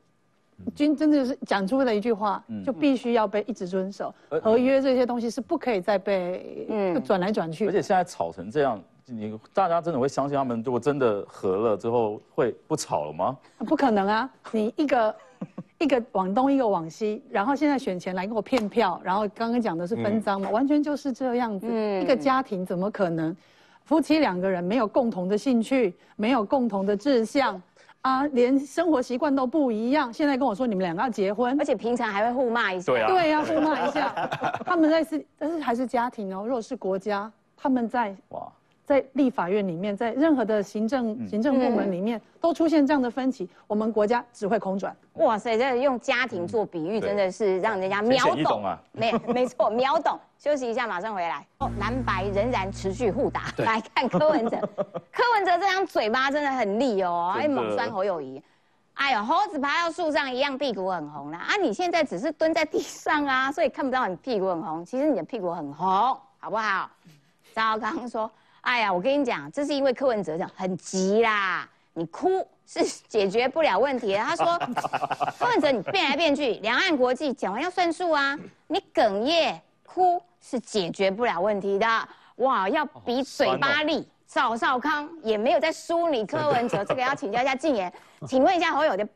军真的是讲出了一句话，就必须要被一直遵守合约这些东西是不可以再被转来转去。而且现在吵成这样，你大家真的会相信他们？如果真的和了之后会不吵了吗？不可能啊！你一个 一个往东，一个往西，然后现在选前来给我骗票，然后刚刚讲的是分赃嘛，完全就是这样子。一个家庭怎么可能夫妻两个人没有共同的兴趣，没有共同的志向？啊，连生活习惯都不一样。现在跟我说你们两个要结婚，而且平常还会互骂一下。对啊，对啊，互骂一下。他们在是，但是还是家庭哦。如果是国家，他们在哇。在立法院里面，在任何的行政行政部门里面，都出现这样的分歧，我们国家只会空转。哇塞，这用家庭做比喻，真的是让人家秒懂啊！没没错，秒懂。休息一下，马上回来。哦，蓝白仍然持续互打。来看柯文哲，柯文哲这张嘴巴真的很利哦，还猛酸侯友谊。哎呦，猴子爬到树上一样，屁股很红啦。啊，你现在只是蹲在地上啊，所以看不到你屁股很红。其实你的屁股很红，好不好？赵刚说。哎呀，我跟你讲，这是因为柯文哲讲很急啦，你哭是解决不了问题的。他说，柯文哲你变来变去，两岸国际讲完要算数啊，你哽咽哭是解决不了问题的。哇，要比嘴巴力。赵少康也没有在输你柯文哲，这个要请教一下静言，请问一下侯友的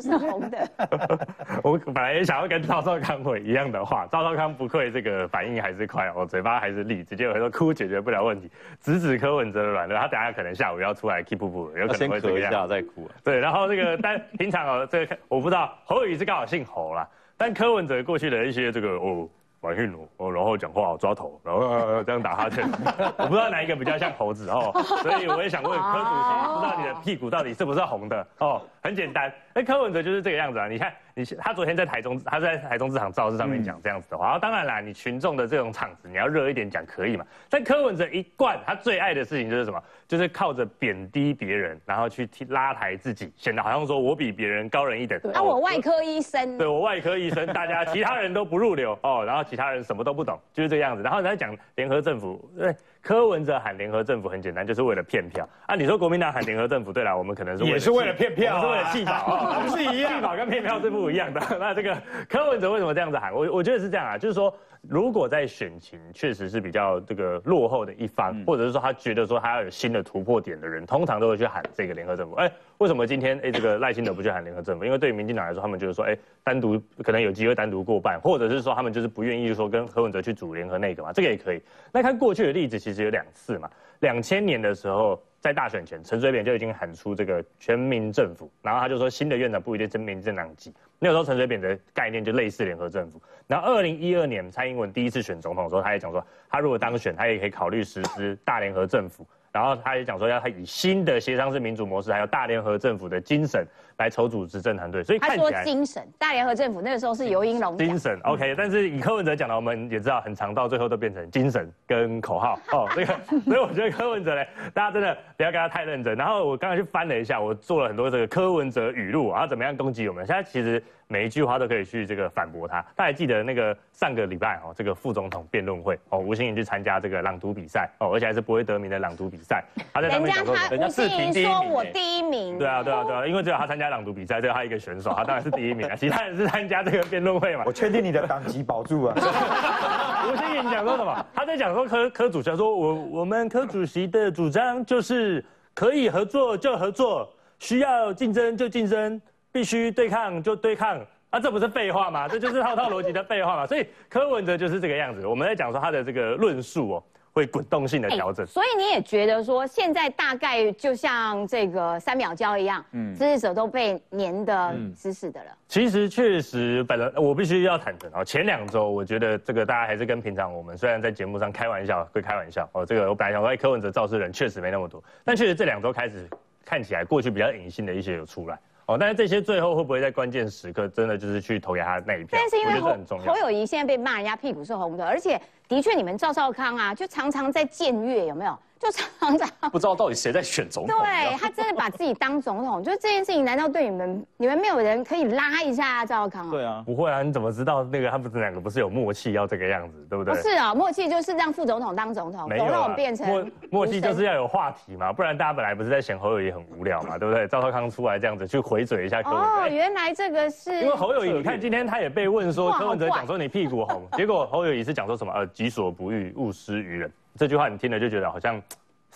是红的。我本来也想要跟赵少康回一样的话，赵少康不愧这个反应还是快，我嘴巴还是利，直接会说哭解决不了问题，直指柯文哲的软肋。他等下可能下午要出来 keep 不不，有可能会咳一下再哭。对，然后这个但平常哦，这个我不知道侯友谊是刚好姓侯啦，但柯文哲过去的一些这个哦。马训奴哦，然后讲话抓头，然后这样打哈欠，我不知道哪一个比较像猴子哦，所以我也想问柯主席，不知道你的屁股到底是不是红的哦？很简单，那柯文哲就是这个样子啊，你看。你他昨天在台中，他在台中这场造势上面讲这样子的话，当然啦，你群众的这种场子，你要热一点讲可以嘛。但柯文哲一贯他最爱的事情就是什么？就是靠着贬低别人，然后去拉抬自己，显得好像说我比别人高人一等。啊，我外科医生。对我外科医生，大家 其他人都不入流哦，然后其他人什么都不懂，就是这个样子。然后再讲联合政府，对。柯文哲喊联合政府很简单，就是为了骗票啊。你说国民党喊联合政府，对啦，我们可能是也是为了骗票啊是为了气保，不 是一样 气保跟骗票是不一样的。那这个柯文哲为什么这样子喊？我我觉得是这样啊，就是说。如果在选情确实是比较这个落后的一方，或者是说他觉得说他要有新的突破点的人，通常都会去喊这个联合政府。哎，为什么今天哎这个赖清德不去喊联合政府？因为对于民进党来说，他们就是说哎单独可能有机会单独过半，或者是说他们就是不愿意说跟柯文哲去组联合那个嘛，这个也可以。那看过去的例子，其实有两次嘛，两千年的时候。在大选前，陈水扁就已经喊出这个全民政府，然后他就说新的院长不一定真民进党籍。那个时候陈水扁的概念就类似联合政府。然后二零一二年蔡英文第一次选总统的时候，他也讲说，他如果当选，他也可以考虑实施大联合政府。然后他也讲说，要他以新的协商式民主模式，还有大联合政府的精神来筹组执政团队。所以他说精神大联合政府那个时候是游英龙精神 OK，但是以柯文哲讲的，我们也知道很长，到最后都变成精神跟口号哦。这个，所以我觉得柯文哲呢，大家真的不要跟他太认真。然后我刚才去翻了一下，我做了很多这个柯文哲语录，然后怎么样攻击我们。现在其实每一句话都可以去这个反驳他。大家记得那个上个礼拜哦，这个副总统辩论会哦，吴欣颖去参加这个朗读比赛哦，而且还是不会得名的朗读比赛。他在人家他吴欣颖说我第一名。对啊对啊对啊，因为只有他参加朗读比赛，只有他一个选手，他当然是第一名啊。其他人是参加这个辩论会嘛。我确定你的党籍保住啊。吴欣颖讲说什么？他在讲说柯柯主席说，我我们柯主席的主张就是可以合作就合作，需要竞争就竞争，必须对抗就对抗。啊，这不是废话吗？这就是套套逻辑的废话嘛。所以柯文哲就是这个样子。我们在讲说他的这个论述哦。会滚动性的调整，所以你也觉得说，现在大概就像这个三秒胶一样，嗯，支持者都被粘的死死的了。其实确实，本来我必须要坦诚啊，前两周我觉得这个大家还是跟平常我们虽然在节目上开玩笑，会开玩笑哦，这个我本来想说，哎，柯文哲肇事人确实没那么多，但确实这两周开始看起来过去比较隐性的一些有出来。哦，但是这些最后会不会在关键时刻真的就是去投给他那一票？但是因为侯侯友谊现在被骂人家屁股是红的，而且的确你们赵少康啊，就常常在僭越，有没有？就常常 不知道到底谁在选总统。对他真的把自己当总统，就是这件事情，难道对你们你们没有人可以拉一下赵少康？对啊，不会啊，你怎么知道那个他们两个不是有默契要这个样子，对不对？不是啊，默契就是让副总统当总统，没有让我变成默默契就是要有话题嘛，不然大家本来不是在嫌侯友谊很无聊嘛，对不对？赵少康出来这样子去回嘴一下柯文哲。哦，原来这个是因为侯友谊，你看今天他也被问说柯文哲讲说你屁股红，结果侯友谊是讲说什么呃己所不欲勿施于人，这句话你听了就觉得好像。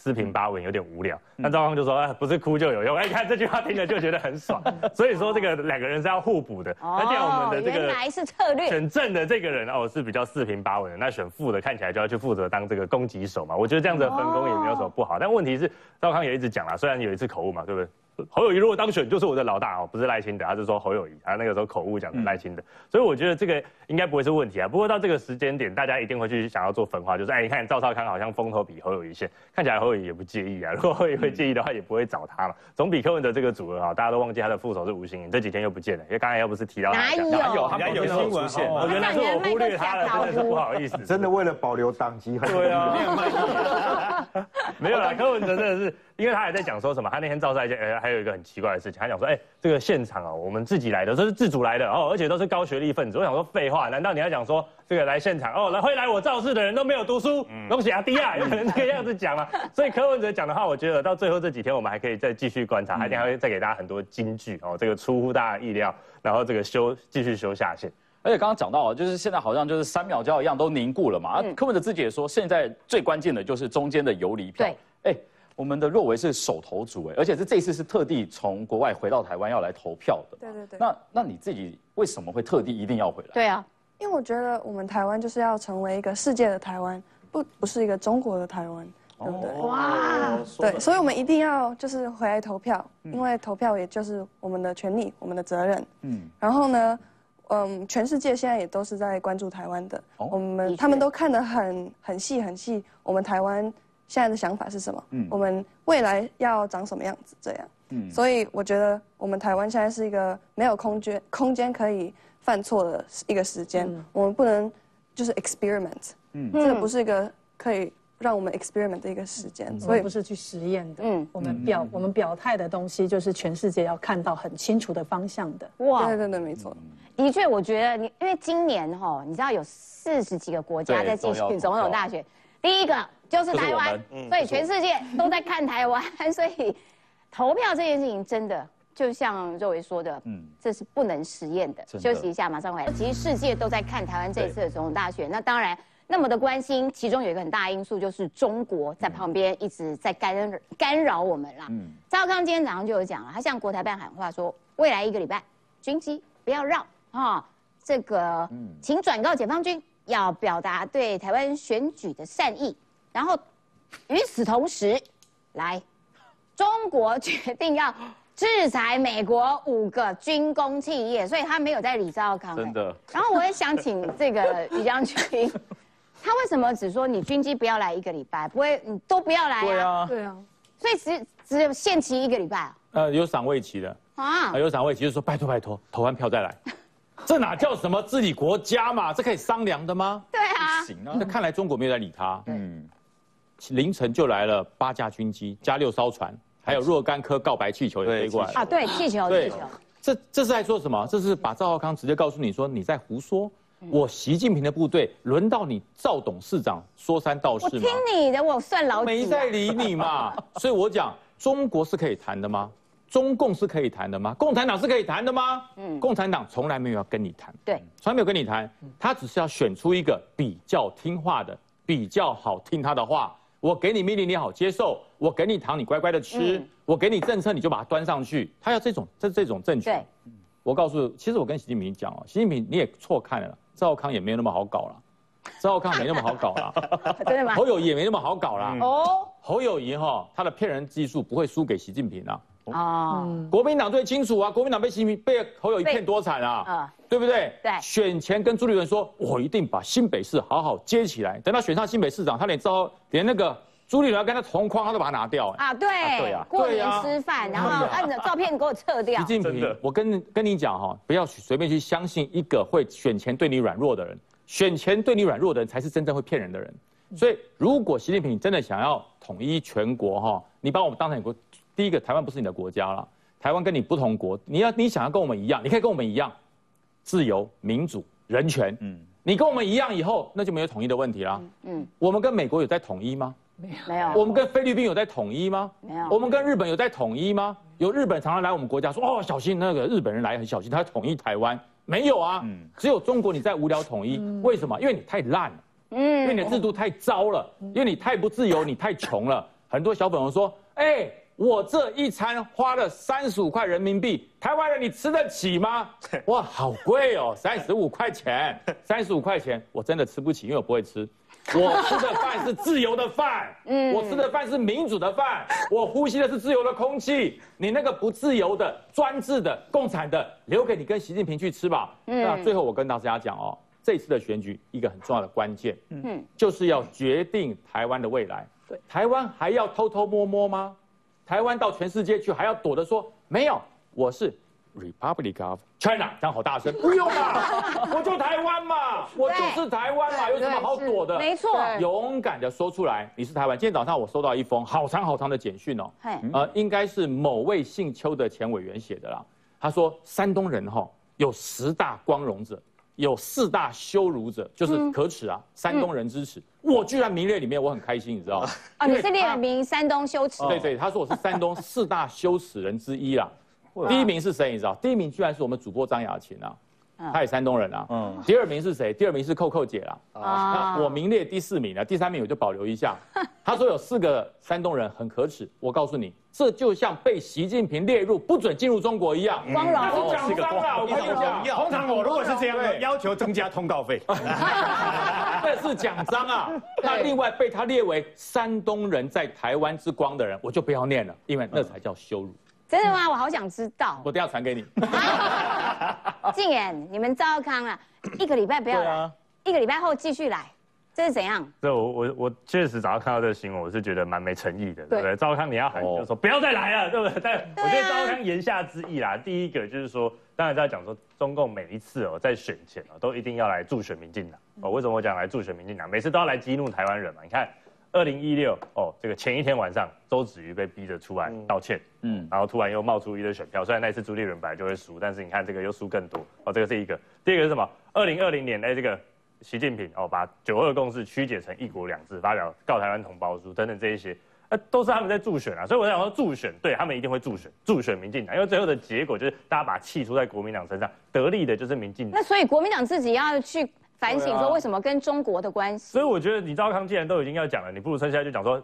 四平八稳有点无聊，那赵康就说：“哎，不是哭就有用。”哎，看这句话听了就觉得很爽。所以说这个两个人是要互补的。那这样我们的这个原来是策略。选正的这个人哦是比较四平八稳的，那选负的看起来就要去负责当这个攻击手嘛。我觉得这样子的分工也没有什么不好。但问题是赵康也一直讲啦，虽然有一次口误嘛，对不对？侯友谊如果当选就是我的老大哦，不是赖清德，他是说侯友谊，他那个时候口误讲赖清德，所以我觉得这个应该不会是问题啊。不过到这个时间点，大家一定会去想要做分化，就是哎，你看赵少康好像风头比侯友谊先，看起来侯友谊也不介意啊。如果侯友谊会介意的话，也不会找他嘛。总比柯文哲这个组合啊，大家都忘记他的副手是吴欣颖，这几天又不见了，因为刚才又不是提到哪有？他有新闻出现，原来是我忽略他了，真的是不好意思。真的为了保留党籍，对啊，没有啦，柯文哲真的是。因为他还在讲说什么，他那天造一件，哎，还有一个很奇怪的事情，他讲说，哎，这个现场啊，我们自己来的，都是自主来的哦，而且都是高学历分子。我想说废话，难道你要讲说这个来现场哦，来会来我造势的人都没有读书，恭喜阿迪啊，有可能这个样子讲吗？所以柯文哲讲的话，我觉得到最后这几天，我们还可以再继续观察，一定还会再给大家很多金句哦，这个出乎大家意料，然后这个修继续修下线。而且刚刚讲到啊，就是现在好像就是三秒胶一样都凝固了嘛。柯文哲自己也说，现在最关键的就是中间的游离票。对，哎。我们的若维是手投组哎，而且是这次是特地从国外回到台湾要来投票的。对对对。那那你自己为什么会特地一定要回来？对啊，因为我觉得我们台湾就是要成为一个世界的台湾，不不是一个中国的台湾，对不对？哇。对，所以我们一定要就是回来投票，因为投票也就是我们的权利，我们的责任。嗯。然后呢，嗯，全世界现在也都是在关注台湾的，我们他们都看得很很细很细，我们台湾。现在的想法是什么？嗯，我们未来要长什么样子？这样，嗯，所以我觉得我们台湾现在是一个没有空间空间可以犯错的一个时间，我们不能就是 experiment，嗯，这个不是一个可以让我们 experiment 的一个时间，所以不是去实验的，嗯，我们表我们表态的东西就是全世界要看到很清楚的方向的，哇，对对对，没错，的确，我觉得你因为今年哈，你知道有四十几个国家在进行总统大选。第一个就是台湾们，所以全世界都在看台湾，所以投票这件事情真的就像周维说的，嗯，这是不能实验的。的。休息一下，马上回来。其实世界都在看台湾这一次的总统大选，那当然那么的关心，其中有一个很大的因素就是中国在旁边一直在干干扰我们啦。嗯，赵康今天早上就有讲了，他向国台办喊话说，未来一个礼拜军机不要绕啊，这个请转告解放军要表达对台湾选举的善意，然后与此同时，来，中国决定要制裁美国五个军工企业，所以他没有在李兆康、真的。然后我也想请这个于将军，他为什么只说你军机不要来一个礼拜，不会你都不要来对啊？啊，对啊，所以只只有限期一个礼拜啊？呃，有赏味期的，啊啊，有赏味期，就是说拜托拜托，投完票再来，这哪叫什么治理国家嘛？这可以商量的吗？对啊，行啊那看来中国没有在理他。嗯，凌晨就来了八架军机加六艘船，还有若干颗告白气球也飞过来了。啊，对，气球，气对球，这这是在说什么？这是把赵浩康直接告诉你说你在胡说。我习近平的部队轮到你赵董事长说三道四吗？我听你的，我算老几啊没在理你嘛。所以我讲，中国是可以谈的吗？中共是可以谈的吗？共产党是可以谈的吗？嗯，共产党从来没有要跟你谈，对，从来没有跟你谈，他只是要选出一个比较听话的、比较好听他的话。我给你命令，你好接受；我给你糖，你乖乖的吃；我给你政策，你就把它端上去。他要这种，这这种政权。我告诉，其实我跟习近平讲哦，习近平你也错看了，赵康也没有那么好搞了，赵康没那么好搞了，真的吗？侯友谊也没那么好搞了。哦，侯友谊哈，他的骗人技术不会输给习近平啊。哦，国民党最清楚啊，国民党被习近平被侯友谊骗多惨啊，啊，对不对？对选前跟朱立伦说，我一定把新北市好好接起来。等到选上新北市长，他连招连那个朱立伦要跟他同框，他都把他拿掉。哎啊，对，对啊过年吃饭，然后按着照片给我撤掉习。近平，我跟跟你讲哈，不要随便去相信一个会选前对你软弱的人，选前对你软弱的人才是真正会骗人的人。所以，如果习近平真的想要统一全国哈，你把我们当成国，第一个台湾不是你的国家了，台湾跟你不同国，你要你想要跟我们一样，你可以跟我们一样，自由、民主、人权，嗯，你跟我们一样以后，那就没有统一的问题啦。嗯，我们跟美国有在统一吗？没有，我们跟菲律宾有在统一吗？没有我们跟日本有在统一吗？有日本常常来我们国家说哦，小心那个日本人来很小心，他要统一台湾。没有啊，只有中国你在无聊统一，为什么？因为你太烂了，嗯因为你的制度太糟了，因为你太不自由，你太穷了。很多小粉红说，哎。我这一餐花了三十五块人民币，台湾人你吃得起吗？哇，好贵哦，三十五块钱，三十五块钱，我真的吃不起，因为我不会吃。我吃的饭是自由的饭，嗯，我吃的饭是民主的饭，我呼吸的是自由的空气。你那个不自由的、专制的、共产的，留给你跟习近平去吃吧。嗯那最后我跟大家讲哦，这次的选举一个很重要的关键，嗯，就是要决定台湾的未来。对，台湾还要偷偷摸摸吗？台湾到全世界去还要躲着说没有，我是 Republic of China，讲好大声，不用啦，我就台湾嘛，我就是台湾嘛，有什么好躲的？没错。勇敢的说出来，你是台湾。今天早上我收到一封好长好长的简讯哦。嘿，呃，应该是某位姓邱的前委员写的啦。他说山东人哈、有十大光荣者，有四大羞辱者，就是可耻啊，山东人之耻。我居然名列里面，我很开心，你知道吗？啊，你是列名山东羞耻，对对，他说我是山东四大羞耻人之一啦。第一名是谁？你知道？第一名居然是我们主播张雅琴啊，她也山东人啊。嗯。第二名是谁？第二名是扣扣姐啦。啊那我名列第四名了，第三名我就保留一下。他说有四个山东人很可耻，我告诉你，这就像被习近平列入不准进入中国一样，光荣那是奖章啦，我跟你讲。通常我如果是这样的，要求增加通告费。这是奖章啊！那另外被他列为山东人在台湾之光的人，我就不要念了，因为那才叫羞辱。真的吗？我好想知道。我等一下传给你。静言，你们赵康啊，一个礼拜不要来，啊一个礼拜后继续来，这是怎样？对，我我我确实早上看到这个新闻，我是觉得蛮没诚意的，对不对对？赵康你要喊就说不要再来了，对不对？但我觉得赵康言下之意啦，第一个就是说，当然在讲说中共每一次哦在选前哦都一定要来助选民进党哦，为什么我讲来助选民进党？每次都要来激怒台湾人嘛？你看。二零一六哦，这个前一天晚上，周子瑜被逼着出来道歉，嗯，然后突然又冒出一堆选票，虽然那次朱立伦本来就会输，但是你看这个又输更多哦，这个是一个。第二个是什么？二零二零年，哎，这个习近平哦把九二共识曲解成一国两制，发表告台湾同胞书等等这一些，呃，都是他们在助选啊。所以我想说，助选对他们一定会助选，助选民进党，因为最后的结果就是大家把气出在国民党身上，得利的就是民进党。那所以国民党自己要去反省说为什么跟中国的关系？所以我觉得李兆康既然都已经要讲了，你不如趁现在就讲说